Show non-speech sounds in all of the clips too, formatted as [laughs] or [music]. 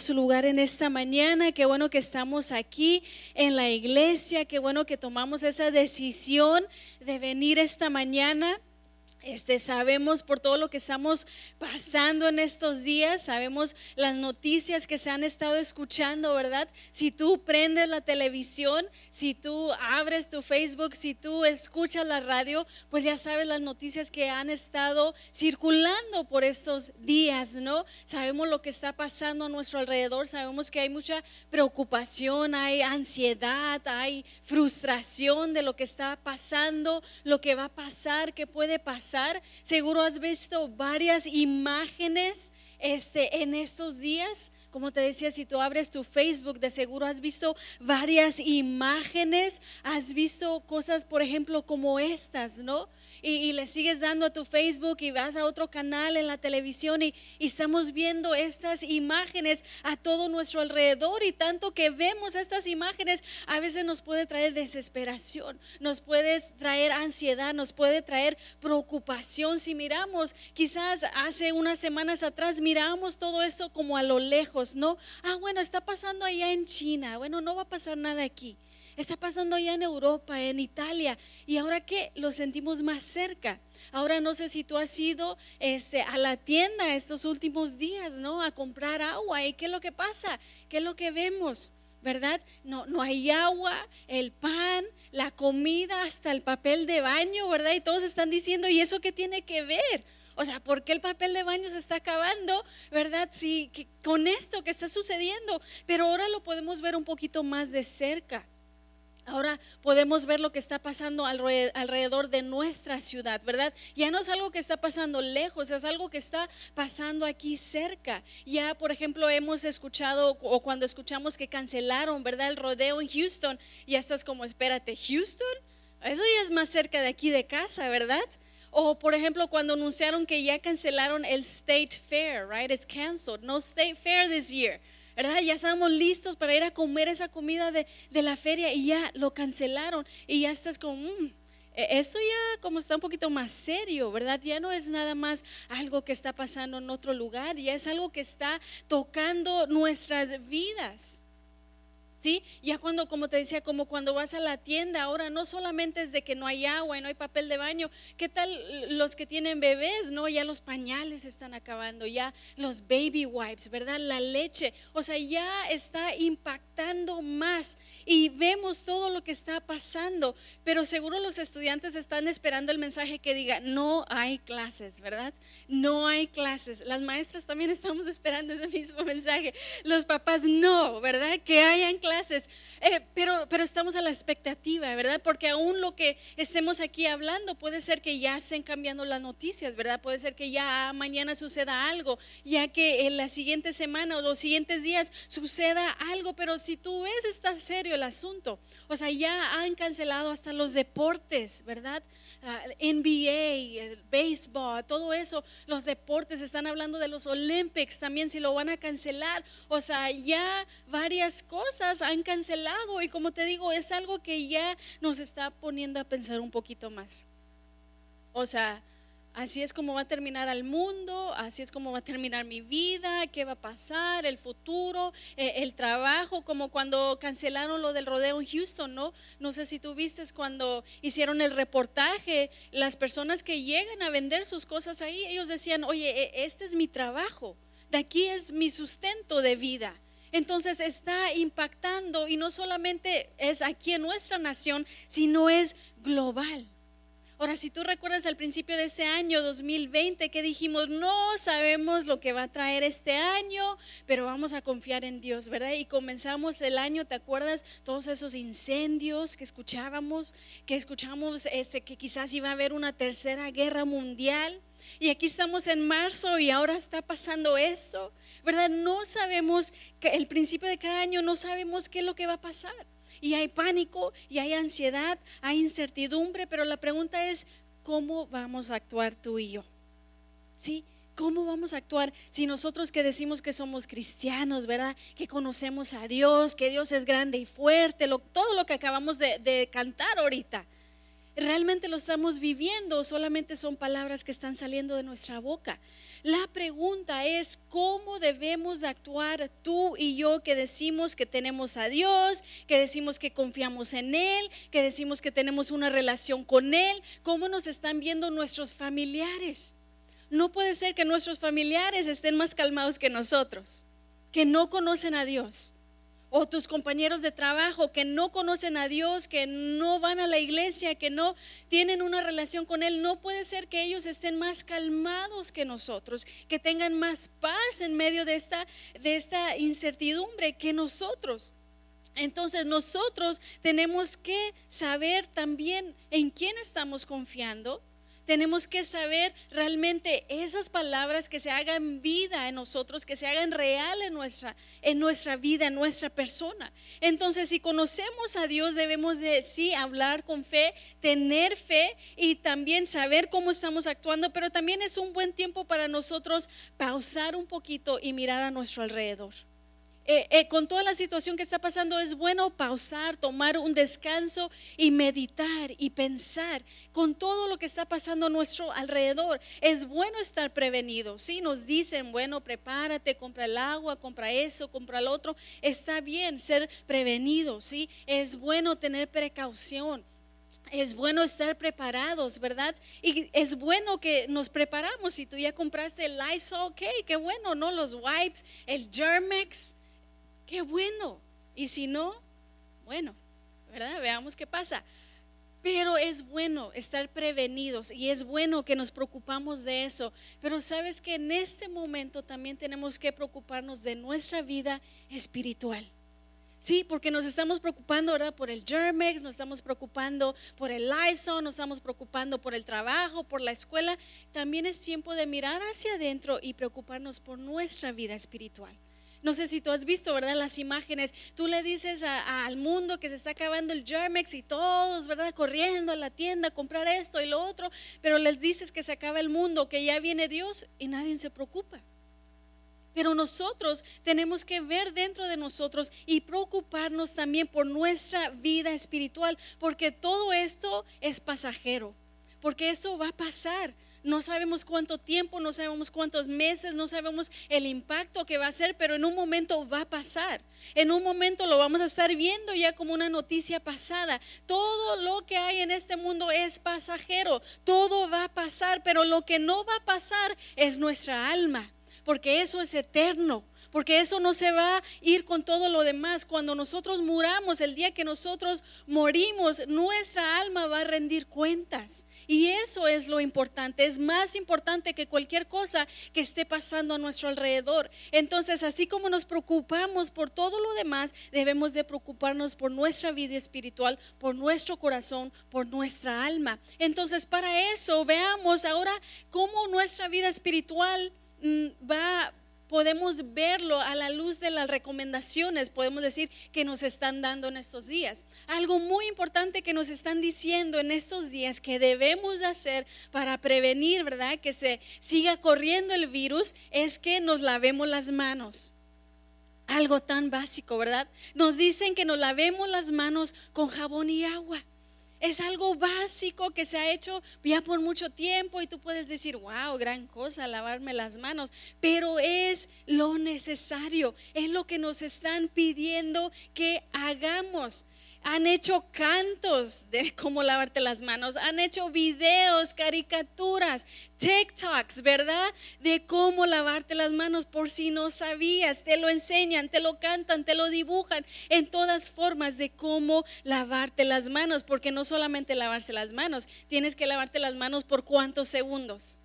su lugar en esta mañana. Qué bueno que estamos aquí en la iglesia. Qué bueno que tomamos esa decisión de venir esta mañana. Este, sabemos por todo lo que estamos pasando en estos días, sabemos las noticias que se han estado escuchando, ¿verdad? Si tú prendes la televisión, si tú abres tu Facebook, si tú escuchas la radio, pues ya sabes las noticias que han estado circulando por estos días, ¿no? Sabemos lo que está pasando a nuestro alrededor, sabemos que hay mucha preocupación, hay ansiedad, hay frustración de lo que está pasando, lo que va a pasar, qué puede pasar Seguro has visto varias imágenes este, en estos días. Como te decía, si tú abres tu Facebook, de seguro has visto varias imágenes, has visto cosas, por ejemplo, como estas, ¿no? Y, le sigues dando a tu Facebook y vas a otro canal en la televisión y, estamos viendo estas imágenes a todo nuestro alrededor y tanto que vemos estas imágenes a veces nos puede traer desesperación, nos puede traer ansiedad, nos puede traer preocupación. Si miramos, quizás hace unas semanas atrás miramos todo esto como a lo lejos, ¿no? Ah, bueno, está pasando allá en China, bueno, no va a pasar nada aquí está pasando allá en Europa, en Italia, y ahora que lo sentimos más cerca. Ahora no sé si tú has ido este, a la tienda estos últimos días, ¿no? A comprar agua. ¿Y qué es lo que pasa? ¿Qué es lo que vemos? ¿Verdad? No, no hay agua, el pan, la comida, hasta el papel de baño, ¿verdad? Y todos están diciendo, ¿y eso qué tiene que ver? O sea, ¿por qué el papel de baño se está acabando? ¿Verdad? Sí, con esto que está sucediendo. Pero ahora lo podemos ver un poquito más de cerca. Ahora podemos ver lo que está pasando alrededor de nuestra ciudad, ¿verdad? Ya no es algo que está pasando lejos, es algo que está pasando aquí cerca. Ya, por ejemplo, hemos escuchado o cuando escuchamos que cancelaron, ¿verdad? El rodeo en Houston, ya estás como, espérate, Houston, eso ya es más cerca de aquí de casa, ¿verdad? O por ejemplo, cuando anunciaron que ya cancelaron el State Fair, right? It's canceled. No State Fair this year. ¿Verdad? Ya estábamos listos para ir a comer esa comida de, la feria y ya lo cancelaron y ya estás como, mm, e, esto ya como está un poquito más serio, ¿verdad? Ya no es nada más algo que está pasando en otro lugar, ya es algo que está tocando nuestras vidas. Ya cuando, como te decía, como cuando vas a la tienda, ahora no solamente es de que no hay agua y no hay papel de baño, ¿qué tal los que tienen bebés? No, ya los pañales están acabando, ya los baby wipes, ¿verdad? La leche, o sea, ya está impactando más y vemos todo lo que está pasando, pero seguro los estudiantes están esperando el mensaje que diga, no hay clases, ¿verdad? No hay clases. Las maestras también estamos esperando ese mismo mensaje. Los papás, no, ¿verdad? Que hayan clases, eh, pero, pero estamos a la expectativa, ¿verdad? Porque aún lo que estemos aquí hablando puede ser que ya estén cambiando las noticias, ¿verdad? Puede ser que ya mañana suceda algo, ya que en la siguiente semana o los siguientes días suceda algo, pero si tú ves, está serio el asunto. O sea, ya han cancelado hasta los deportes, ¿verdad? Ah, NBA, béisbol, todo eso, los deportes, están hablando de los Olympics también, si lo van a cancelar. O sea, ya varias cosas han cancelado y como te digo, es algo que ya nos está poniendo a pensar un poquito más. O sea, así es como va a terminar el mundo, así es como va a terminar mi vida, qué va a pasar, el futuro, eh, el trabajo, como cuando cancelaron lo del rodeo en Houston, ¿no? No sé si tú viste cuando hicieron el reportaje, las personas que llegan a vender sus cosas ahí, ellos decían, oye, e, este es mi trabajo, de aquí es mi sustento de vida. Entonces está impactando y no solamente es aquí en nuestra nación, sino es global. Ahora, si tú recuerdas al principio de este año 2020 que dijimos, no sabemos lo que va a traer este año, pero vamos a confiar en Dios, ¿verdad? Y comenzamos el año, ¿te acuerdas? Todos esos incendios que escuchábamos, que escuchamos este, que quizás iba a haber una tercera guerra mundial. Y aquí estamos en marzo y ahora está pasando eso, ¿verdad? No sabemos, que el principio de cada año no sabemos qué es lo que va a pasar. Y hay pánico, y hay ansiedad, hay incertidumbre, pero la pregunta es, ¿cómo vamos a actuar tú y yo? ¿Sí? ¿Cómo vamos a actuar si nosotros que decimos que somos cristianos, verdad? Que conocemos a Dios, que Dios es grande y fuerte, todo lo que acabamos de cantar ahorita. realmente lo estamos viviendo o solamente son palabras que están saliendo de nuestra boca. La pregunta es cómo debemos actuar tú y yo que decimos que tenemos a Dios, que decimos que confiamos en Él, que decimos que tenemos una relación con Él, cómo nos están viendo nuestros familiares. No puede ser que nuestros familiares estén más calmados que nosotros, que no conocen a Dios o tus compañeros de trabajo que no conocen a Dios, que no van a la iglesia, que no tienen una relación con Él, no puede ser que ellos estén más calmados que nosotros, que tengan más paz en medio de esta, de esta incertidumbre que nosotros. Entonces nosotros tenemos que saber también en quién estamos confiando tenemos que saber realmente esas palabras que se hagan vida en nosotros, que se hagan real en nuestra, en nuestra vida, en nuestra persona. Entonces, si conocemos a Dios, debemos de sí hablar con fe, tener fe y también saber cómo estamos actuando, pero también es un buen tiempo para nosotros pausar un poquito y mirar a nuestro alrededor. Eh, eh, con toda la situación que está pasando, es bueno pausar, tomar un descanso y meditar y pensar con todo lo que está pasando a nuestro alrededor. Es bueno estar prevenido. Si nos dicen, bueno, prepárate, compra el agua, compra eso, compra el otro, está bien ser prevenido. Sí, es bueno tener precaución. Es bueno estar preparados, ¿verdad? Y es bueno que nos preparamos. Si tú ya compraste el Lysol, ok, qué bueno, ¿no? Los wipes, el Germex, qué bueno. Y si no, bueno, ¿verdad? Veamos qué pasa. Pero es bueno estar prevenidos y es bueno que nos preocupamos de eso. Pero sabes que en este momento también tenemos que preocuparnos de nuestra vida espiritual. Sí, porque nos estamos preocupando, ¿verdad? Por el Germex, nos estamos preocupando por el Lysol, nos estamos preocupando por el trabajo, por la escuela. También es tiempo de mirar hacia adentro y preocuparnos por nuestra vida espiritual. No sé si tú has visto, ¿verdad? Las imágenes. Tú le dices al mundo que se está acabando el Germex y todos, ¿verdad? Corriendo a la tienda a comprar esto y lo otro, pero les dices que se acaba el mundo, que ya viene Dios y nadie se preocupa. Pero nosotros tenemos que ver dentro de nosotros y preocuparnos también por nuestra vida espiritual, porque todo esto es pasajero, porque esto va a pasar. No sabemos cuánto tiempo, no sabemos cuántos meses, no sabemos el impacto que va a ser, pero en un momento va a pasar. En un momento lo vamos a estar viendo ya como una noticia pasada. Todo lo que hay en este mundo es pasajero, todo va a pasar, pero lo que no va a pasar es nuestra alma, porque eso es eterno porque eso no se va a ir con todo lo demás. Cuando nosotros muramos, el día que nosotros morimos, nuestra alma va a rendir cuentas. Y eso es lo importante, es más importante que cualquier cosa que esté pasando a nuestro alrededor. Entonces, así como nos preocupamos por todo lo demás, debemos de preocuparnos por nuestra vida espiritual, por nuestro corazón, por nuestra alma. Entonces, para eso, veamos ahora cómo nuestra vida espiritual mm, va podemos verlo a la luz de las recomendaciones, podemos decir, que nos están dando en estos días. Algo muy importante que nos están diciendo en estos días que debemos de hacer para prevenir, ¿verdad? Que se siga corriendo el virus es que nos lavemos las manos. Algo tan básico, ¿verdad? Nos dicen que nos lavemos las manos con jabón y agua. Es algo básico que se ha hecho ya por mucho tiempo y tú puedes decir, wow, gran cosa, lavarme las manos, pero es lo necesario, es lo que nos están pidiendo que hagamos han hecho cantos de cómo lavarte las manos, han hecho videos, caricaturas, TikToks, ¿verdad? De cómo lavarte las manos por si no sabías, te lo enseñan, te lo cantan, te lo dibujan en todas formas de cómo lavarte las manos, porque no solamente lavarse las manos, tienes que lavarte las manos por cuántos segundos.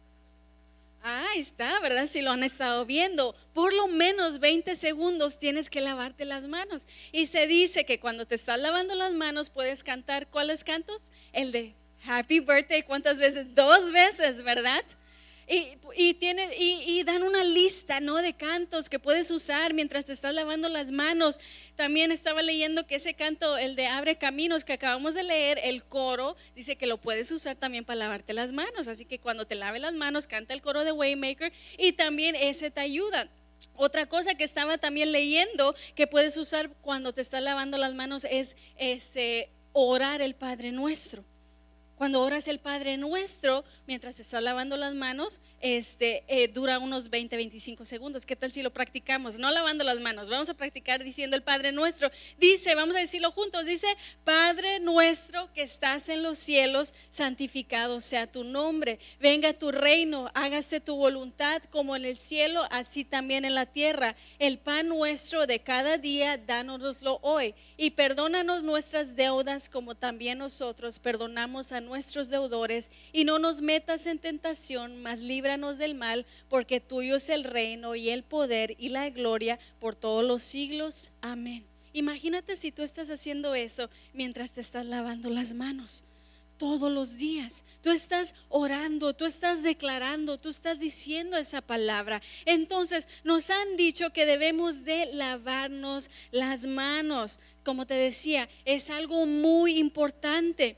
Ah, está, ¿verdad? Si lo han estado viendo, por lo menos 20 segundos tienes que lavarte las manos. Y se dice que cuando te estás lavando las manos puedes cantar, ¿cuáles cantos? El de Happy Birthday, ¿cuántas veces? Dos veces, ¿verdad? Y, tiene, y, dan una lista ¿no? de cantos que puedes usar mientras te estás lavando las manos. También estaba leyendo que ese canto, el de Abre Caminos, que acabamos de leer, el coro, dice que lo puedes usar también para lavarte las manos. Así que cuando te lave las manos, canta el coro de Waymaker y también ese te ayuda. Otra cosa que estaba también leyendo que puedes usar cuando te estás lavando las manos es este, orar el Padre Nuestro Cuando oras el Padre Nuestro, mientras estás lavando las manos, este, eh, dura unos 20, 25 segundos. ¿Qué tal si lo practicamos? No lavando las manos, vamos a practicar diciendo el Padre Nuestro. Dice, vamos a decirlo juntos, dice, Padre Nuestro que estás en los cielos, santificado sea tu nombre. Venga tu reino, hágase tu voluntad como en el cielo, así también en la tierra. El pan nuestro de cada día, dánoslo hoy. Y perdónanos nuestras deudas como también nosotros perdonamos a nuestros deudores y no nos metas en tentación, mas líbranos del mal, porque tuyo es el reino y el poder y la gloria por todos los siglos. Amén. Imagínate si tú estás haciendo eso mientras te estás lavando las manos todos los días. Tú estás orando, tú estás declarando, tú estás diciendo esa palabra. Entonces nos han dicho que debemos de lavarnos las manos. Como te decía, es algo muy importante.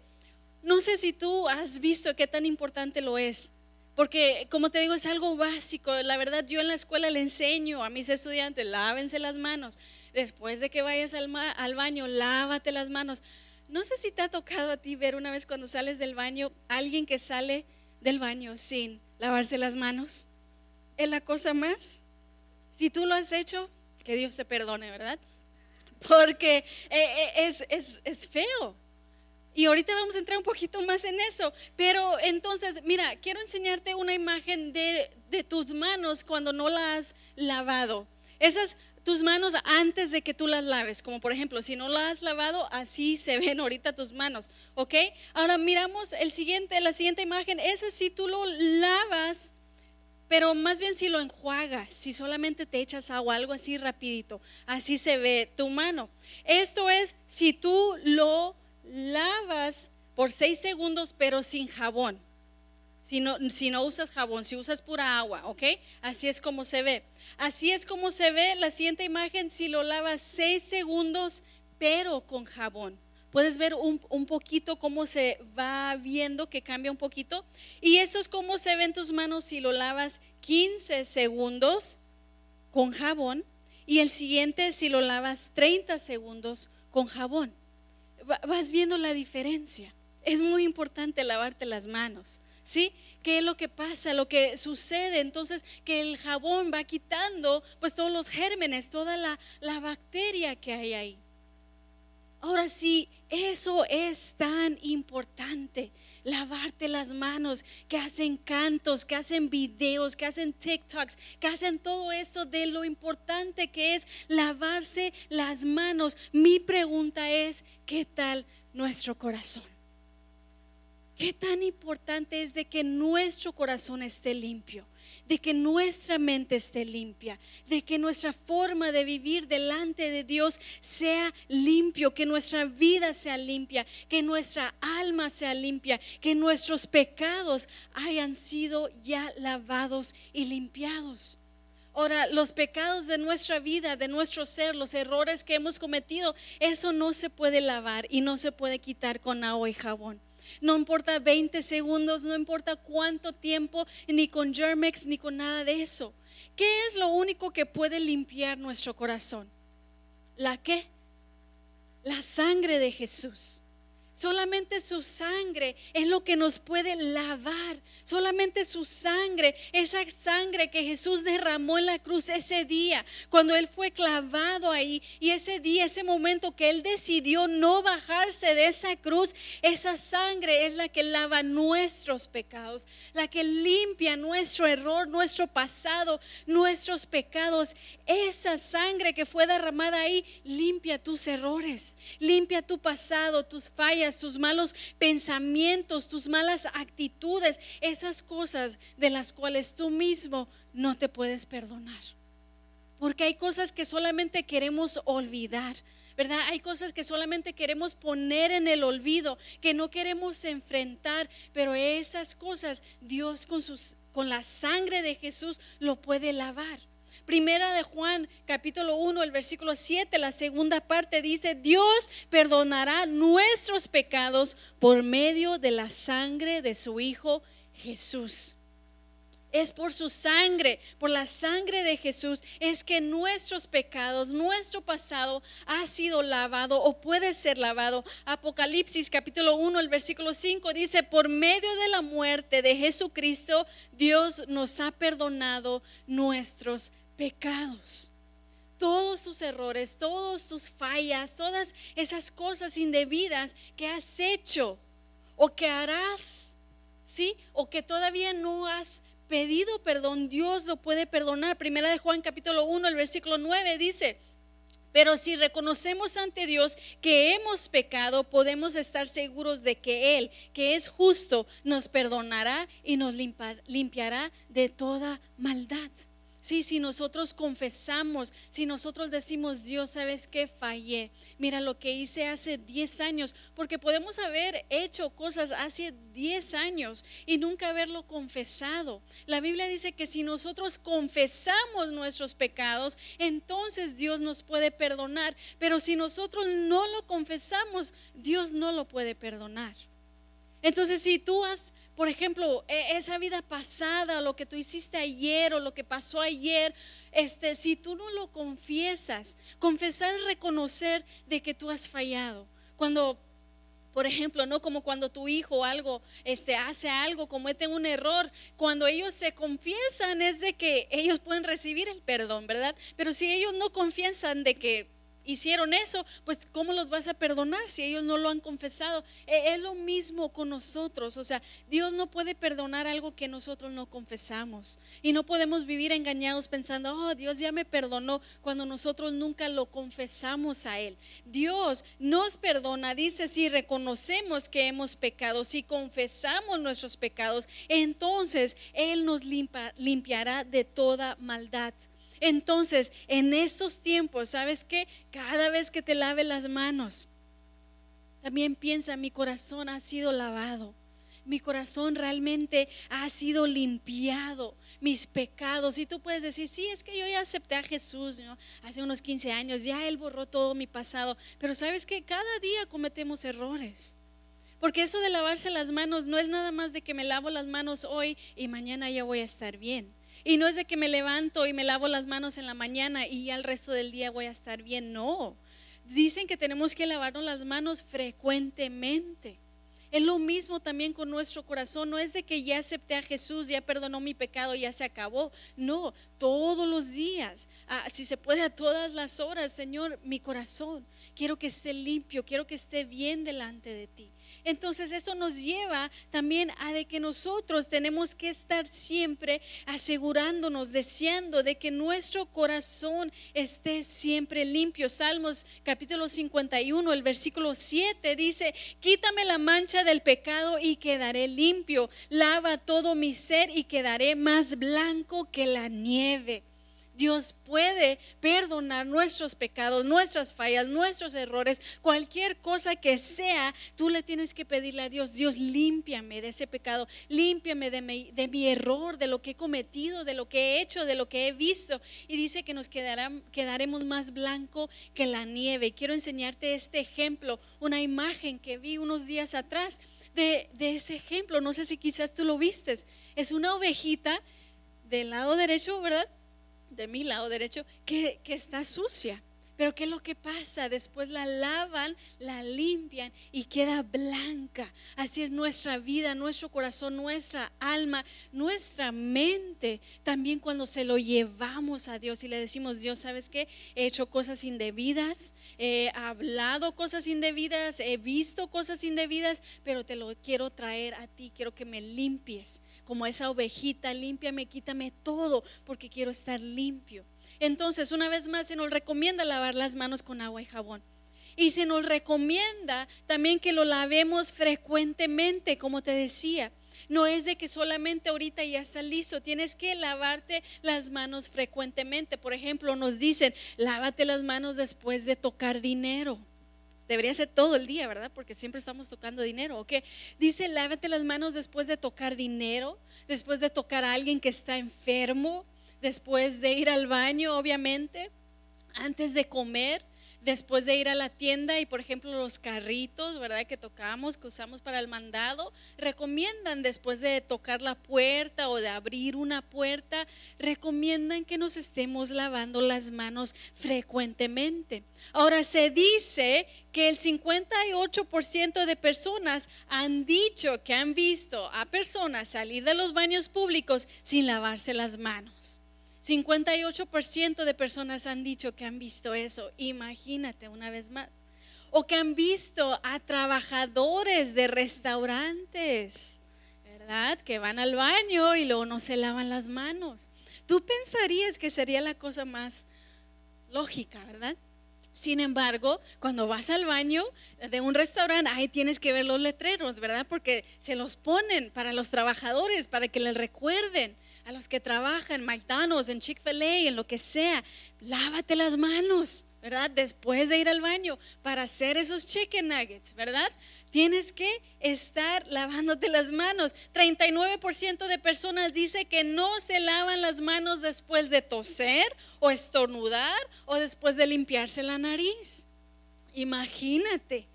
No sé si tú has visto qué tan importante lo es. Porque, como te digo, es algo básico. La verdad, yo en la escuela le enseño a mis estudiantes, lávense las manos. Después de que vayas al, baño, lávate las manos. No sé si te ha tocado a ti ver una vez cuando sales del baño, alguien que sale del baño sin lavarse las manos. Es la cosa más. Si tú lo has hecho, que Dios te perdone, ¿verdad? Porque eh, eh, es, es, es feo. Y ahorita vamos a entrar un poquito más en eso. Pero entonces, mira, quiero enseñarte una imagen de, tus manos cuando no las has lavado. Esas tus manos antes de que tú las laves. Como por ejemplo, si no las has lavado, así se [laughs] ven ahorita tus manos. ¿Ok? Ahora miramos el siguiente, la siguiente imagen. Ese si tú lo lavas, pero más bien si lo enjuagas, si solamente te echas agua, algo así rapidito. Así se ve tu mano. Esto es si tú lo lavas por seis segundos, pero sin jabón. Si no, si no usas jabón, si usas pura agua, ¿ok? Así es como se ve. Así es como se ve la siguiente imagen si lo lavas seis segundos, pero con jabón. Puedes ver un, un, poquito cómo se va viendo que cambia un poquito. Y eso es como se ve en tus manos si lo lavas 15 segundos con jabón. Y el siguiente si lo lavas 30 segundos con jabón vas viendo la diferencia. Es muy importante lavarte las manos, ¿sí? ¿Qué es lo que pasa? Lo que sucede entonces que el jabón va quitando pues todos los gérmenes, toda la, la bacteria que hay ahí. Ahora sí, eso es tan importante lavarte las manos, que hacen cantos, que hacen videos, que hacen TikToks, que hacen todo eso de lo importante que es lavarse las manos. Mi pregunta es, ¿qué tal nuestro corazón? ¿Qué tan importante es de que nuestro corazón esté limpio? de que nuestra mente esté limpia, de que nuestra forma de vivir delante de Dios sea limpio, que nuestra vida sea limpia, que nuestra alma sea limpia, que nuestros pecados hayan sido ya lavados y limpiados. Ahora, los pecados de nuestra vida, de nuestro ser, los errores que hemos cometido, eso no se puede lavar y no se puede quitar con agua y jabón. No importa 20 segundos, no importa cuánto tiempo, ni con Germex, ni con nada de eso. ¿Qué es lo único que puede limpiar nuestro corazón? ¿La qué? La sangre de Jesús. Solamente su sangre es lo que nos puede lavar. Solamente su sangre, esa sangre que Jesús derramó en la cruz ese día, cuando Él fue clavado ahí. Y ese día, ese momento que Él decidió no bajarse de esa cruz, esa sangre es la que lava nuestros pecados, la que limpia nuestro error, nuestro pasado, nuestros pecados. Esa sangre que fue derramada ahí limpia tus errores, limpia tu pasado, tus fallas tus malos pensamientos, tus malas actitudes, esas cosas de las cuales tú mismo no te puedes perdonar. Porque hay cosas que solamente queremos olvidar. ¿verdad? Hay cosas que solamente queremos poner en el olvido, que no queremos enfrentar, pero esas cosas Dios con, sus, con la sangre de Jesús lo puede lavar. Primera de Juan, capítulo 1, el versículo 7, la segunda parte dice, Dios perdonará nuestros pecados por medio de la sangre de su Hijo Jesús. es por su sangre, por la sangre de Jesús, es que nuestros pecados, nuestro pasado ha sido lavado o puede ser lavado. Apocalipsis capítulo 1, el versículo 5 dice, por medio de la muerte de Jesucristo, Dios nos ha perdonado nuestros pecados todos tus errores, todas tus fallas, todas esas cosas indebidas que has hecho o que harás, ¿sí? O que todavía no has pedido perdón, Dios lo puede perdonar. Primera de Juan capítulo 1, el versículo 9 dice, pero si reconocemos ante Dios que hemos pecado, podemos estar seguros de que Él, que es justo, nos perdonará y nos limpiará de toda maldad. Sí, si nosotros confesamos, si nosotros decimos, Dios, ¿sabes qué? Fallé. Mira lo que hice hace 10 años, porque podemos haber hecho cosas hace 10 años y nunca haberlo confesado. La Biblia dice que si nosotros confesamos nuestros pecados, entonces Dios nos puede perdonar. Pero si nosotros no lo confesamos, Dios no lo puede perdonar. Entonces, si tú has por ejemplo, e, esa vida pasada, lo que tú hiciste ayer o lo que pasó ayer, este, si tú no lo confiesas, confesar es reconocer de que tú has fallado. Cuando, por ejemplo, no como cuando tu hijo algo, este, hace algo, comete un error, cuando ellos se confiesan es de que ellos pueden recibir el perdón, ¿verdad? Pero si ellos no confiesan de que hicieron eso, pues ¿cómo los vas a perdonar si ellos no lo han confesado? E, es lo mismo con nosotros, o sea, Dios no puede perdonar algo que nosotros no confesamos. Y no podemos vivir engañados pensando, oh, Dios ya me perdonó cuando nosotros nunca lo confesamos a Él. Dios nos perdona, dice, si reconocemos que hemos pecado, si confesamos nuestros pecados, entonces Él nos limpiará de toda maldad. Entonces, en estos tiempos, ¿sabes qué? Cada vez que te lave las manos, también piensa, mi corazón ha sido lavado. Mi corazón realmente ha sido limpiado, mis pecados. Y tú puedes decir, sí, es que yo ya acepté a Jesús hace unos 15 años, ya Él borró todo mi pasado. Pero sabes que cada día cometemos errores. Porque eso de lavarse las manos no es nada más de que me lavo las manos hoy y mañana ya voy a estar bien. Y no es de que me levanto y me lavo las manos en la mañana y ya el resto del día voy a estar bien. No. Dicen que tenemos que lavarnos las manos frecuentemente. Es lo mismo también con nuestro corazón. No es de que ya acepté a Jesús, ya perdonó mi pecado, ya se acabó. No, todos los días, ah, si se puede a todas las horas, Señor, mi corazón, quiero que esté limpio, quiero que esté bien delante de ti. Entonces eso nos lleva también a de que nosotros tenemos que estar siempre asegurándonos, deseando de que nuestro corazón esté siempre limpio. Salmos capítulo 51, el versículo 7 dice, quítame la mancha del pecado y quedaré limpio. Lava todo mi ser y quedaré más blanco que la nieve. Dios puede perdonar nuestros pecados, nuestras fallas, nuestros errores, cualquier cosa que sea, tú le tienes que pedirle a Dios, Dios, límpiame de ese pecado, límpiame de mi, error, de lo que he cometido, de lo que he hecho, de lo que he visto. Y dice que nos quedaremos más blanco que la nieve. Y quiero enseñarte este ejemplo, una imagen que vi unos días atrás de, de ese ejemplo. No sé si quizás tú lo vistes. Es una ovejita del lado derecho, ¿verdad? De mi lado derecho, que, que está sucia. Pero ¿qué es lo que pasa? Después la lavan, la limpian y queda blanca. Así es nuestra vida, nuestro corazón, nuestra alma, nuestra mente. También cuando se lo llevamos a Dios y le decimos, Dios, ¿sabes qué? He hecho cosas indebidas, he hablado cosas indebidas, he visto cosas indebidas, pero te lo quiero traer a ti, quiero que me limpies. Como esa ovejita, límpiame, quítame todo, porque quiero estar limpio. Entonces, una vez más, se nos recomienda lavar las manos con agua y jabón. Y se nos recomienda también que lo lavemos frecuentemente, como te decía. No es de que solamente ahorita ya está listo, tienes que lavarte las manos frecuentemente. Por ejemplo, nos dicen, lávate las manos después de tocar dinero. Debería ser todo el día, ¿verdad? Porque siempre estamos tocando dinero. ¿ok? Dice, lávate las manos después de tocar dinero, después de tocar a alguien que está enfermo, después de ir al baño, obviamente, antes de comer, después de ir a la tienda y por ejemplo los carritos, ¿verdad? Que tocamos, que usamos para el mandado, recomiendan después de tocar la puerta o de abrir una puerta, recomiendan que nos estemos lavando las manos frecuentemente. Ahora se dice que el 58% de personas han dicho que han visto a personas salir de los baños públicos sin lavarse las manos. 58% de personas han dicho que han visto eso. Imagínate una vez más. O que han visto a trabajadores de restaurantes, ¿verdad? Que van al baño y luego no se lavan las manos. Tú pensarías que sería la cosa más lógica, ¿verdad? Sin embargo, cuando vas al baño de un restaurante, ahí tienes que ver los letreros, ¿verdad? Porque se los ponen para los trabajadores, para que les recuerden a los que trabajan en McDonald's, en Chick-fil-A, en lo que sea, lávate las manos, ¿verdad? Después de ir al baño para hacer esos chicken nuggets, ¿verdad? Tienes que estar lavándote las manos. 39% de personas dice que no se lavan las manos después de toser o estornudar o después de limpiarse la nariz. Imagínate,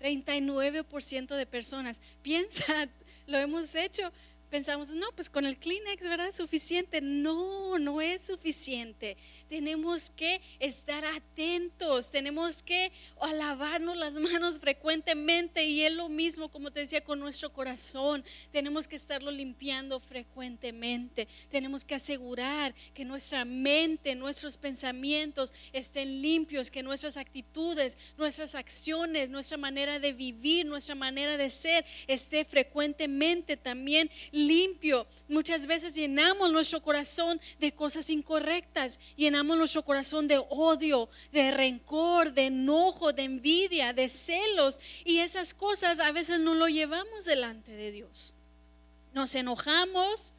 39% de personas. Piensa, [laughs] lo hemos hecho pensamos, no, pues con el Kleenex, ¿verdad? Es suficiente. No, no es suficiente. Tenemos que estar atentos, tenemos que lavarnos las manos frecuentemente y es lo mismo, como te decía, con nuestro corazón. Tenemos que estarlo limpiando frecuentemente. Tenemos que asegurar que nuestra mente, nuestros pensamientos estén limpios, que nuestras actitudes, nuestras acciones, nuestra manera de vivir, nuestra manera de ser esté frecuentemente también limpio. Muchas veces llenamos nuestro corazón de cosas incorrectas, llenamos nuestro corazón de odio, de rencor, de enojo, de envidia, de celos y esas cosas a veces no lo llevamos delante de Dios. Nos enojamos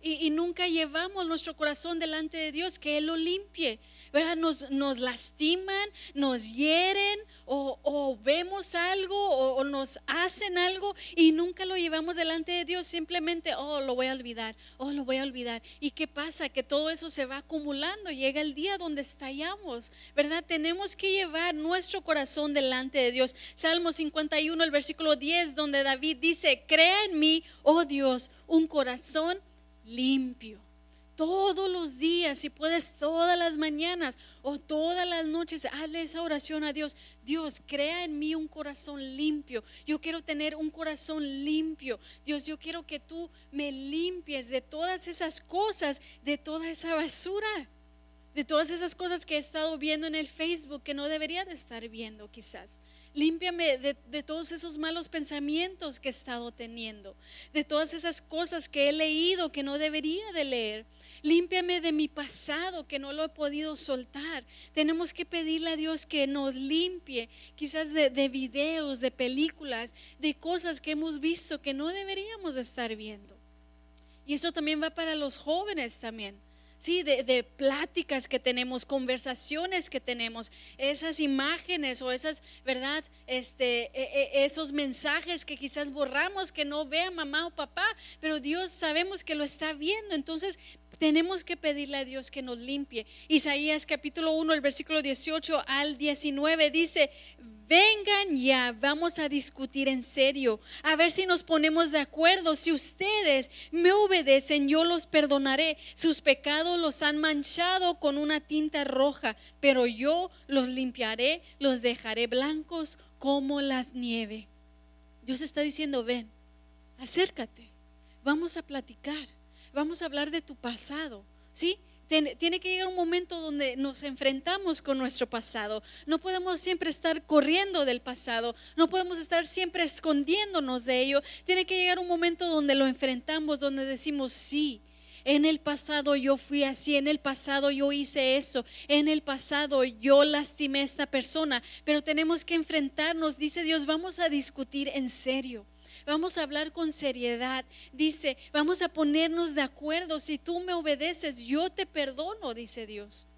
y, y nunca llevamos nuestro corazón delante de Dios, que Él lo limpie. ¿Verdad? Nos, nos lastiman, nos hieren o, vemos algo o, nos hacen algo y nunca lo llevamos delante de Dios, simplemente, oh, lo voy a olvidar, oh, lo voy a olvidar. ¿Y qué pasa? Que todo eso se va acumulando, llega el día donde estallamos, ¿verdad? Tenemos que llevar nuestro corazón delante de Dios. Salmo 51, el versículo 10, donde David dice, crea en mí, oh Dios, un corazón limpio todos los días, si puedes todas las mañanas o todas las noches, hazle esa oración a Dios. Dios, crea en mí un corazón limpio. Yo quiero tener un corazón limpio. Dios, yo quiero que tú me limpies de todas esas cosas, de toda esa basura, de todas esas cosas que he estado viendo en el Facebook que no debería de estar viendo quizás. Límpiame de, de, todos esos malos pensamientos que he estado teniendo, de todas esas cosas que he leído que no debería de leer. Límpiame de mi pasado que no lo he podido soltar. Tenemos que pedirle a Dios que nos limpie, quizás de, videos, de películas, de cosas que hemos visto que no deberíamos estar viendo. Y eso también va para los jóvenes también. Sí, de, pláticas que tenemos, conversaciones que tenemos, esas imágenes o esas, ¿verdad? Este, e, e, esos mensajes que quizás borramos, que no vea mamá o papá, pero Dios sabemos que lo está viendo. Entonces, tenemos que pedirle a Dios que nos limpie. Isaías capítulo 1, el versículo 18 al 19 dice, vengan ya, vamos a discutir en serio, a ver si nos ponemos de acuerdo. Si ustedes me obedecen, yo los perdonaré. Sus pecados los han manchado con una tinta roja, pero yo los limpiaré, los dejaré blancos como la nieve. Dios está diciendo, ven, acércate, vamos a platicar vamos a hablar de tu pasado, ¿sí? Tiene que llegar un momento donde nos enfrentamos con nuestro pasado. No podemos siempre estar corriendo del pasado. No podemos estar siempre escondiéndonos de ello. Tiene que llegar un momento donde lo enfrentamos, donde decimos, sí, en el pasado yo fui así, en el pasado yo hice eso, en el pasado yo lastimé a esta persona. Pero tenemos que enfrentarnos, dice Dios, vamos a discutir en serio. Vamos a hablar con seriedad. Dice, vamos a ponernos de acuerdo. Si tú me obedeces, yo te perdono, dice Dios.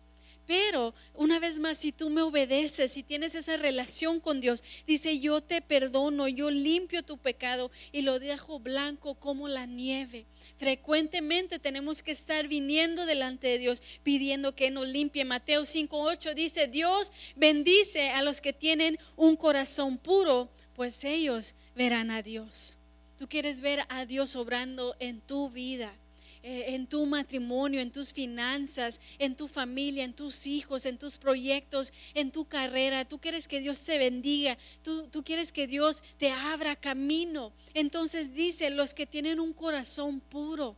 Pero una vez más, si tú me obedeces, si tienes esa relación con Dios, dice, yo te perdono, yo limpio tu pecado y lo dejo blanco como la nieve. Frecuentemente tenemos que estar viniendo delante de Dios pidiendo que nos limpie. Mateo 5:8 dice, Dios bendice a los que tienen un corazón puro, pues ellos verán a Dios. Tú quieres ver a Dios obrando en tu vida. Eh, en tu matrimonio, en tus finanzas, en tu familia, en tus hijos, en tus proyectos, en tu carrera. Tú quieres que Dios te bendiga, tú, tú quieres que Dios te abra camino. Entonces dice, los que tienen un corazón puro,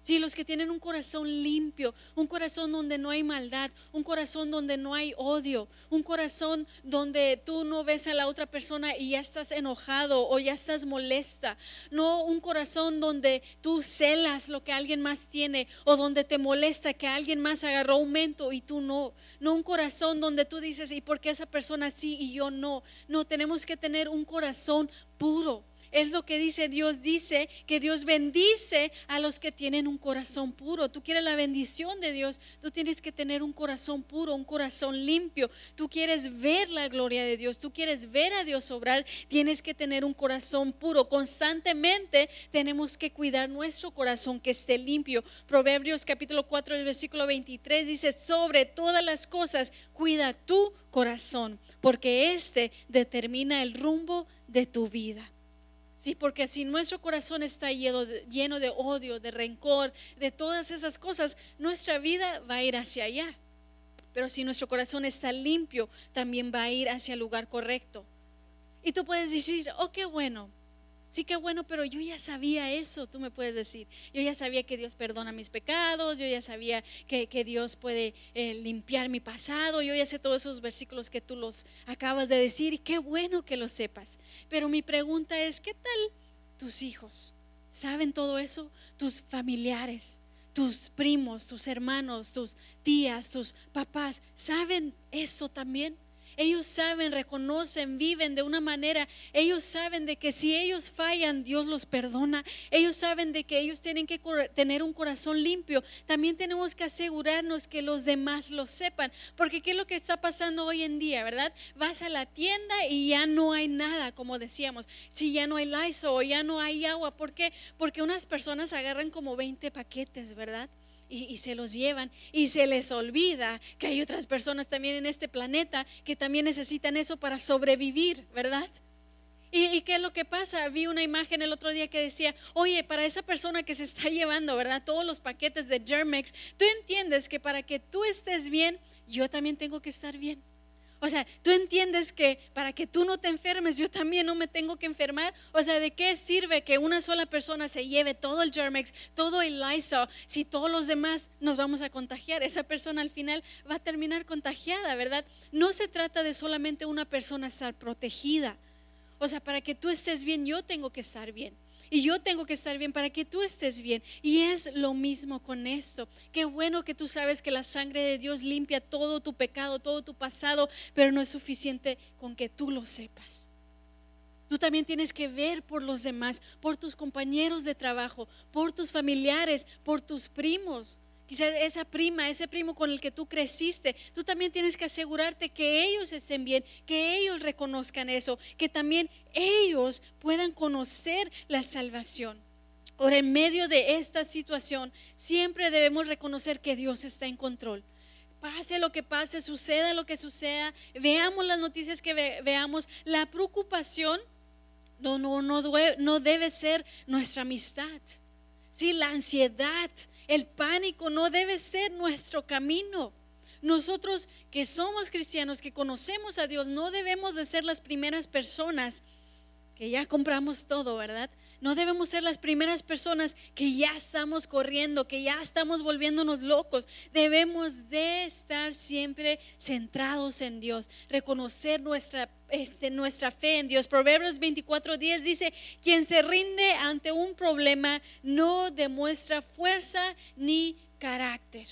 Sí, los que tienen un corazón limpio, un corazón donde no hay maldad, un corazón donde no hay odio, un corazón donde tú no ves a la otra persona y ya estás enojado o ya estás molesta. No un corazón donde tú celas lo que alguien más tiene o donde te molesta que alguien más agarró aumento y tú no. No un corazón donde tú dices, ¿y por qué esa persona sí y yo no? No, tenemos que tener un corazón puro es lo que dice Dios. Dice que Dios bendice a los que tienen un corazón puro. Tú quieres la bendición de Dios. Tú tienes que tener un corazón puro, un corazón limpio. Tú quieres ver la gloria de Dios. Tú quieres ver a Dios obrar. Tienes que tener un corazón puro. Constantemente tenemos que cuidar nuestro corazón que esté limpio. Proverbios capítulo 4, versículo 23 dice, sobre todas las cosas, cuida tu corazón, porque este determina el rumbo de tu vida. Sí, porque si nuestro corazón está lleno de, odio, de rencor, de todas esas cosas, nuestra vida va a ir hacia allá. Pero si nuestro corazón está limpio, también va a ir hacia el lugar correcto. Y tú puedes decir, oh, qué bueno, Sí, qué bueno, pero yo ya sabía eso, tú me puedes decir. Yo ya sabía que Dios perdona mis pecados, yo ya sabía que, Dios puede eh, limpiar mi pasado, yo ya sé todos esos versículos que tú los acabas de decir y qué bueno que lo sepas. Pero mi pregunta es, ¿qué tal tus hijos? ¿Saben todo eso? Tus familiares, tus primos, tus hermanos, tus tías, tus papás, ¿saben eso también? Ellos saben, reconocen, viven de una manera. Ellos saben de que si ellos fallan, Dios los perdona. Ellos saben de que ellos tienen que tener un corazón limpio. También tenemos que asegurarnos que los demás lo sepan. Porque ¿qué es lo que está pasando hoy en día, verdad? Vas a la tienda y ya no hay nada, como decíamos. Si ya no hay Lysol o ya no hay agua. ¿Por qué? Porque unas personas agarran como 20 paquetes, ¿verdad? Y, se los llevan y se les olvida que hay otras personas también en este planeta que también necesitan eso para sobrevivir, ¿verdad? ¿Y, ¿Y, qué es lo que pasa? Vi una imagen el otro día que decía, oye, para esa persona que se está [laughs] llevando, ¿verdad? Todos los paquetes de Germex, tú entiendes que para que tú estés bien, yo también tengo que estar bien. O sea, tú entiendes que para que tú no te enfermes, yo también no me tengo que enfermar. O sea, ¿de qué sirve que una sola persona se lleve todo el Germex, todo el Lysol, si todos los demás nos vamos a contagiar? Esa persona al final va a terminar contagiada, ¿verdad? No se trata de solamente una persona estar protegida. O sea, para que tú estés bien, yo tengo que estar bien. Y yo tengo que estar bien para que tú estés bien. Y es lo mismo con esto. Qué bueno que tú sabes que la sangre de Dios limpia todo tu pecado, todo tu pasado, pero no es suficiente con que tú lo sepas. Tú también tienes que ver por los demás, por tus compañeros de trabajo, por tus familiares, por tus primos. Quizás esa prima, ese primo con el que tú creciste, tú también tienes que asegurarte que ellos estén bien, que ellos reconozcan eso, que también ellos puedan conocer la salvación. Ahora, en medio de esta situación, siempre debemos reconocer que Dios está en control. Pase lo que pase, suceda lo que suceda, veamos las noticias que veamos, la preocupación no, no, no, no debe ser nuestra amistad. Sí, la ansiedad, el pánico no debe ser nuestro camino. Nosotros que somos cristianos, que conocemos a Dios, no debemos de ser las primeras personas que ya compramos todo, ¿verdad? No debemos ser las primeras personas que ya estamos corriendo, que ya estamos volviéndonos locos. Debemos de estar siempre centrados en Dios, reconocer nuestra, este, nuestra fe en Dios. Proverbios 24:10 dice, quien se rinde ante un problema no demuestra fuerza ni carácter.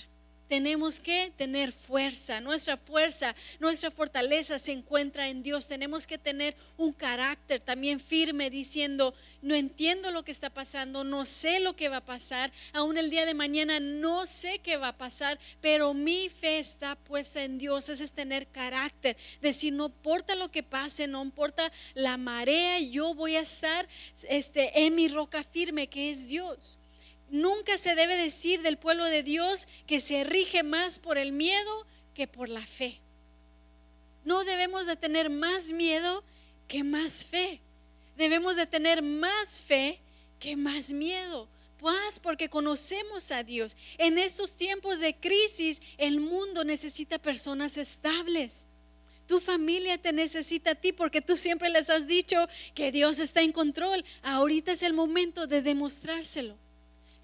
Tenemos que tener fuerza. Nuestra fuerza, nuestra fortaleza se encuentra en Dios. Tenemos que tener un carácter también firme diciendo, no entiendo lo que está pasando, no sé lo que va a pasar, aún el día de mañana no sé qué va a pasar, pero mi fe está puesta en Dios. Ese es tener carácter. Decir, no importa lo que pase, no importa la marea, yo voy a estar este, en mi roca firme que es Dios. Nunca se debe decir del pueblo de Dios que se rige más por el miedo que por la fe. No debemos de tener más miedo que más fe. Debemos de tener más fe que más miedo. Pues porque conocemos a Dios. En estos tiempos de crisis, el mundo necesita personas estables. Tu familia te necesita a ti porque tú siempre les has dicho que Dios está en control. Ahorita es el momento de demostrárselo.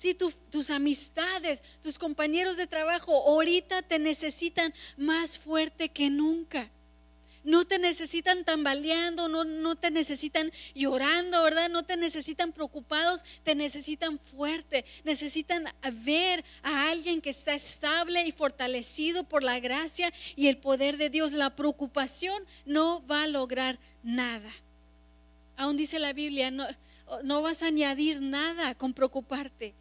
Si tus amistades, tus compañeros de trabajo ahorita te necesitan más fuerte que nunca. No te necesitan tambaleando, no, no te necesitan llorando, ¿verdad? No te necesitan preocupados, te necesitan fuerte. Necesitan ver a alguien que está estable y fortalecido por la gracia y el poder de Dios. La preocupación no va a lograr nada. Aún dice la Biblia, no, no vas a añadir nada con preocuparte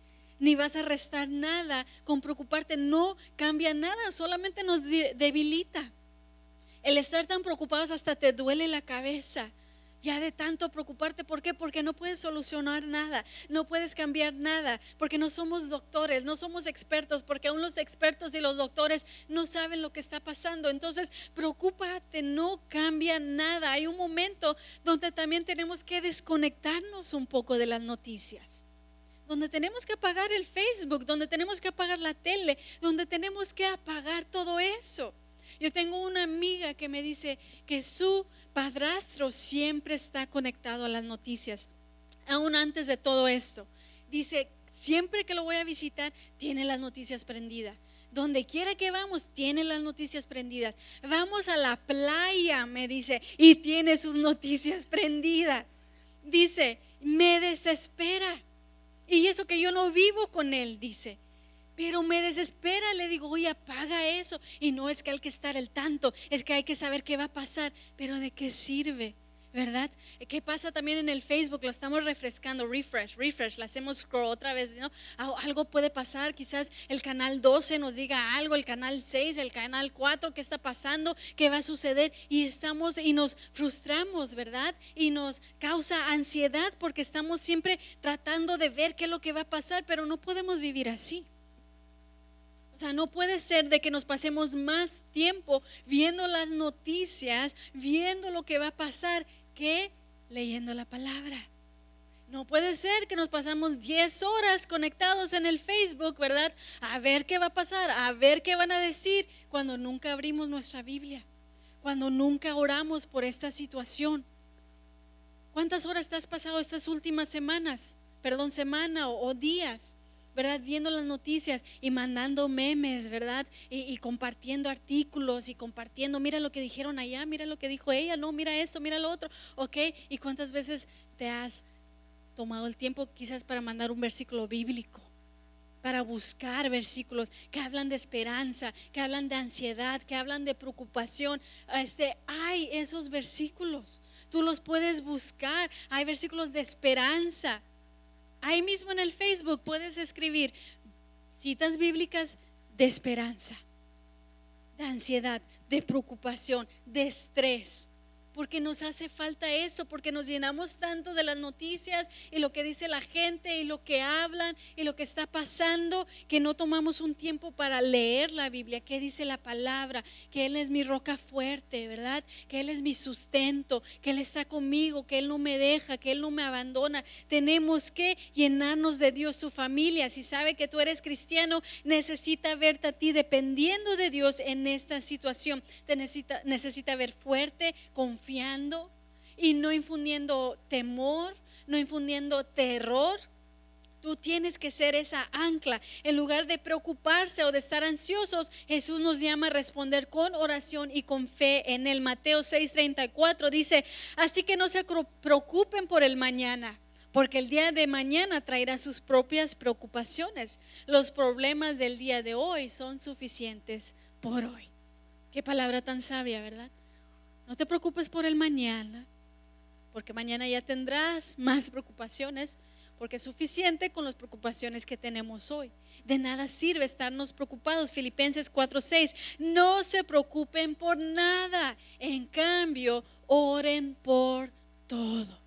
ni vas a restar nada con preocuparte. No cambia nada, solamente nos debilita. El estar tan preocupados hasta te duele la cabeza. Ya de tanto preocuparte, ¿por qué? Porque no puedes solucionar nada, no puedes cambiar nada, porque no somos doctores, no somos expertos, porque aún los expertos y los doctores no saben lo que está pasando. Entonces, preocúpate, no cambia nada. Hay un momento donde también tenemos que desconectarnos un poco de las noticias donde tenemos que apagar el Facebook, donde tenemos que apagar la tele, donde tenemos que apagar todo eso. Yo tengo una amiga que me dice que su padrastro siempre está conectado a las noticias, aún antes de todo esto. Dice, siempre que lo voy a visitar, tiene las noticias prendidas. Donde quiera que vamos, tiene las noticias prendidas. Vamos a la playa, me dice, y tiene sus noticias prendidas. Dice, me desespera y eso que yo no vivo con él, dice. Pero me desespera, le digo, oye, apaga eso. Y no es que hay que estar al tanto, es que hay que saber qué va a pasar. Pero ¿de qué sirve? ¿Verdad? ¿Qué pasa también en el Facebook? Lo estamos refrescando, refresh, refresh, lo hacemos scroll otra vez, ¿no? Algo puede pasar, quizás el canal 12 nos diga algo, el canal 6, el canal 4, ¿qué está pasando? ¿Qué va a suceder? Y estamos y nos frustramos, ¿verdad? Y nos causa ansiedad porque estamos siempre tratando de ver qué es lo que va a pasar, pero no podemos vivir así. O sea, no puede ser de que nos pasemos más tiempo viendo las noticias, viendo lo que va a pasar que leyendo la palabra. No puede ser que nos pasamos 10 horas conectados en el Facebook, ¿verdad? A ver qué va a pasar, a ver qué van a decir cuando nunca abrimos nuestra Biblia, cuando nunca oramos por esta situación. ¿Cuántas horas te has pasado estas últimas semanas? Perdón, semana o, días ¿verdad? Viendo las noticias y mandando memes, ¿verdad? Y, compartiendo artículos y compartiendo, mira lo que dijeron allá, mira lo que dijo ella, no, mira eso, mira lo otro, ¿ok? ¿Y cuántas veces te has tomado el tiempo quizás para mandar un versículo bíblico? para buscar versículos que hablan de esperanza, que hablan de ansiedad, que hablan de preocupación. Este, hay esos versículos. Tú los puedes buscar. Hay versículos de esperanza, Ahí mismo en el Facebook puedes escribir citas bíblicas de esperanza, de ansiedad, de preocupación, de estrés porque nos hace falta eso, porque nos llenamos tanto de las noticias y lo que dice la gente y lo que hablan y lo que está pasando, que no tomamos un tiempo para leer la Biblia, que dice la palabra, que Él es mi roca fuerte, ¿verdad? Que Él es mi sustento, que Él está conmigo, que Él no me deja, que Él no me abandona. Tenemos que llenarnos de Dios, su familia. Si sabe que tú eres cristiano, necesita verte a ti dependiendo de Dios en esta situación. Te necesita, necesita ver fuerte, confiante confiando y no infundiendo temor, no infundiendo terror. Tú tienes que ser esa ancla. En lugar de preocuparse o de estar ansiosos, Jesús nos llama a responder con oración y con fe en el Mateo 6:34 dice, así que no se preocupen por el mañana porque el día de mañana traerá sus propias preocupaciones. Los problemas del día de hoy son suficientes por hoy. Qué palabra tan sabia, ¿verdad? No te preocupes por el mañana, porque mañana ya tendrás [laughs] más preocupaciones, porque es suficiente con las preocupaciones que tenemos hoy. De nada sirve estarnos preocupados. Filipenses 4:6, no se preocupen por nada, en cambio, oren por todo.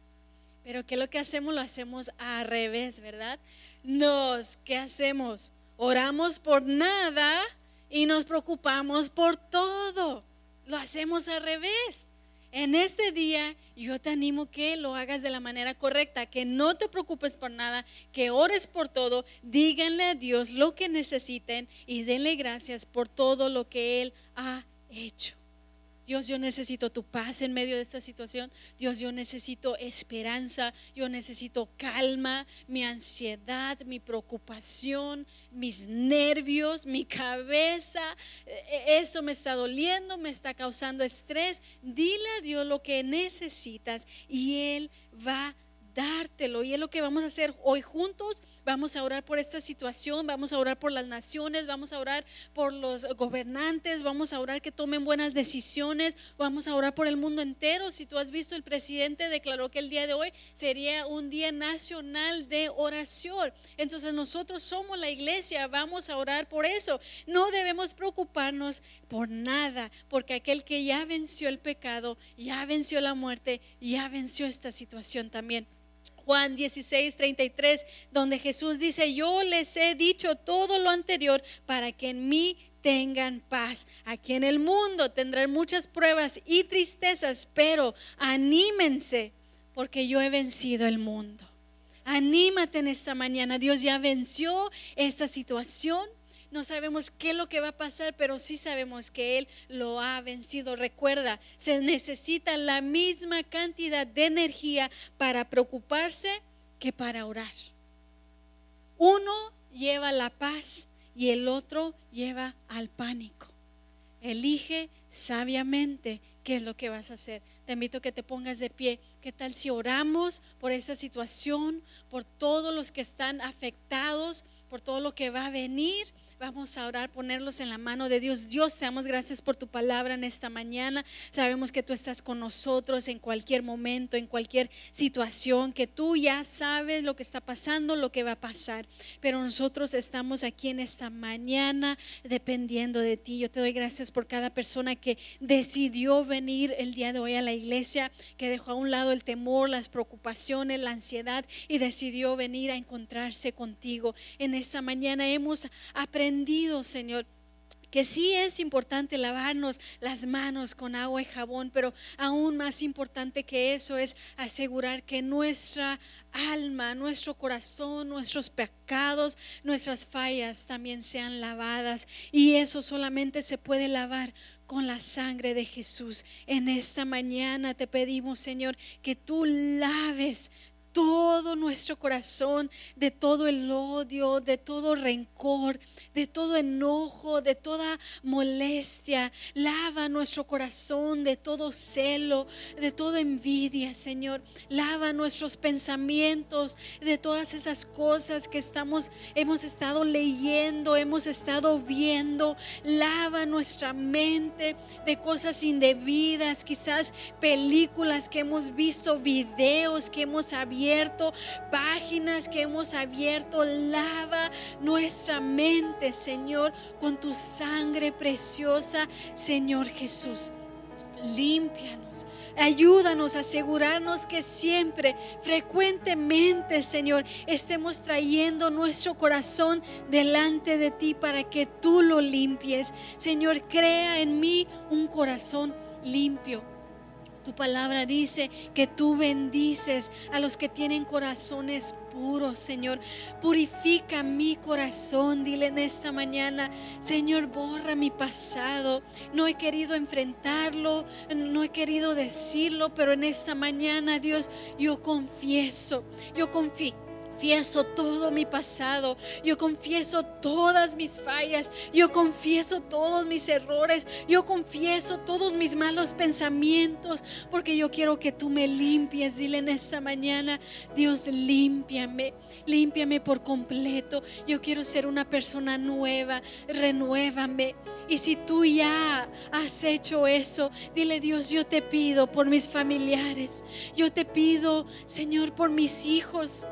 Pero ¿qué lo que hacemos? Lo hacemos al revés, ¿verdad? Nos, ¿qué hacemos? Oramos por nada y nos preocupamos por todo. Lo hacemos al revés. En este día yo te animo que lo hagas de la manera correcta, que no te preocupes por nada, que ores por todo, díganle a Dios lo que necesiten y denle gracias por todo lo que Él ha hecho. Dios, yo necesito tu paz en medio de esta situación. Dios, yo necesito esperanza, yo necesito calma, mi ansiedad, mi preocupación, mis nervios, mi cabeza. E-, eso me está doliendo, me está causando estrés. Dile a Dios lo que necesitas y Él va a dártelo. Y es lo que vamos a hacer hoy juntos. Vamos a orar por esta situación, vamos a orar por las naciones, vamos a orar por los gobernantes, vamos a orar que tomen buenas decisiones, vamos a orar por el mundo entero. Si tú has visto, el presidente declaró que el día de hoy sería un día nacional de oración. Entonces nosotros somos la iglesia, vamos a orar por eso. No debemos preocuparnos por nada, porque aquel que ya venció el pecado, ya venció la muerte, ya venció esta situación también. Juan 16, 33, donde Jesús dice, yo les he dicho todo lo anterior para que en mí tengan paz. Aquí en el mundo tendrán muchas pruebas y tristezas, pero anímense porque yo he vencido el mundo. Anímate en esta mañana. Dios ya venció esta situación. No sabemos qué es lo que va a pasar, pero sí sabemos que Él lo ha vencido. Recuerda, se necesita la misma cantidad de energía para preocuparse que para orar. Uno lleva la paz y el otro lleva al pánico. Elige sabiamente qué es lo que vas a hacer. Te invito a que te pongas de pie. ¿Qué tal si oramos por esa situación, por todos los que están afectados, por todo lo que va a venir? Vamos a orar, ponerlos en la mano de Dios. Dios, te damos gracias por tu palabra en esta mañana. Sabemos que tú estás con nosotros en cualquier momento, en cualquier situación, que tú ya sabes lo que está pasando, lo que va a pasar. Pero nosotros estamos aquí en esta mañana dependiendo de ti. Yo te doy gracias por cada persona que decidió venir el día de hoy a la iglesia, que dejó a un lado el temor, las preocupaciones, la ansiedad y decidió venir a encontrarse contigo. En esta mañana hemos aprendido Señor, que sí es importante lavarnos las manos con agua y jabón, pero aún más importante que eso es asegurar que nuestra alma, nuestro corazón, nuestros pecados, nuestras fallas también sean lavadas. Y eso solamente se puede lavar con la sangre de Jesús. En esta mañana te pedimos, Señor, que tú laves todo nuestro corazón, de todo el odio, de todo rencor, de todo enojo, de toda molestia. Lava nuestro corazón de todo celo, de toda envidia, Señor. Lava nuestros pensamientos de todas esas cosas que estamos hemos estado leyendo, hemos estado viendo. Lava nuestra mente de cosas indebidas, quizás películas que hemos visto, videos que hemos abierto páginas que hemos abierto. Lava nuestra mente, Señor, con tu sangre preciosa, Señor Jesús. Límpianos, ayúdanos a asegurarnos que siempre, frecuentemente, Señor, estemos trayendo nuestro corazón delante de ti para que tú lo limpies. Señor, crea en mí un corazón limpio tu palabra dice que tú bendices a los que tienen corazones puros, Señor. Purifica mi corazón, dile en esta mañana, Señor, borra mi pasado. No he querido enfrentarlo, no he querido decirlo, pero en esta mañana, Dios, yo confieso, yo confío confieso todo mi pasado, yo confieso todas mis fallas, yo confieso todos mis errores, yo confieso todos mis malos pensamientos, porque yo quiero que tú me limpies. Dile en esta mañana, Dios, límpiame, límpiame por completo. Yo quiero ser una persona nueva, renuévame. Y si tú ya has hecho eso, dile Dios, yo te pido por mis familiares, yo te pido, Señor, por mis hijos.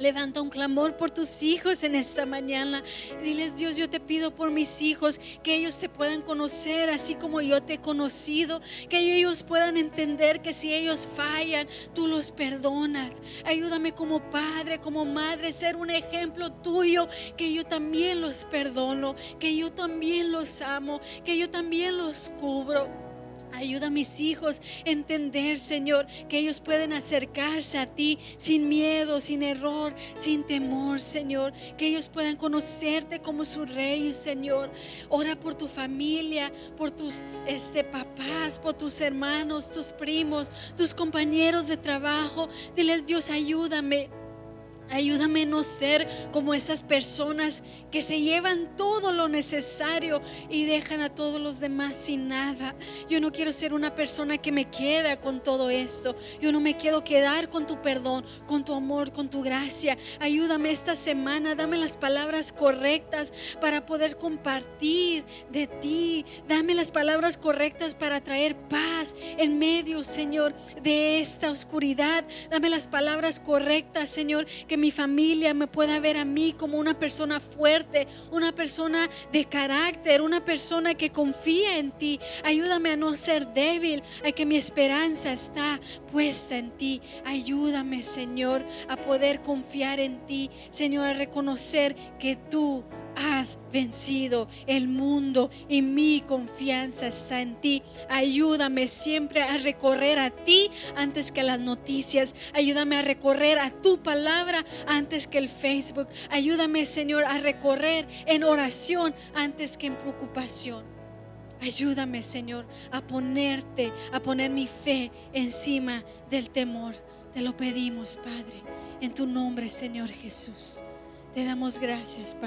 Levanta un clamor por tus hijos en esta mañana. Diles, Dios, yo te pido por mis hijos que ellos te puedan conocer así como yo te he conocido. Que ellos puedan entender que si ellos fallan, tú los perdonas. Ayúdame como padre, como madre, ser un ejemplo tuyo. Que yo también los perdono. Que yo también los amo. Que yo también los cubro. Ayuda a mis hijos a entender, Señor, que ellos pueden acercarse a ti sin miedo, sin error, sin temor, Señor. Que ellos puedan conocerte como su rey, Señor. Ora por tu familia, por tus este, papás, por tus hermanos, tus primos, tus compañeros de trabajo. Diles, Dios, ayúdame. Ayúdame a no ser como esas personas que se llevan todo lo necesario y dejan a todos los demás sin nada. Yo no quiero ser una persona que me queda con todo eso. Yo no me quiero quedar con tu perdón, con tu amor, con tu gracia. Ayúdame esta semana, dame las palabras correctas para poder compartir de ti. Dame las palabras correctas para traer paz en medio, Señor, de esta oscuridad. Dame las palabras correctas, Señor, que mi familia me pueda ver a mí como una persona fuerte, una persona de carácter, una persona que confía en ti. Ayúdame a no ser débil, a que mi esperanza está puesta en ti. Ayúdame, Señor, a poder confiar en ti, Señor, a reconocer que tú has vencido el mundo y mi confianza está en ti. Ayúdame siempre a recorrer a ti antes que las noticias. Ayúdame a recorrer a tu palabra antes que el Facebook. Ayúdame, Señor, a recorrer en oración antes que en preocupación. Ayúdame, Señor, a ponerte, a poner mi fe encima del temor. Te lo pedimos, Padre, en tu nombre, Señor Jesús. Te damos gracias, Padre.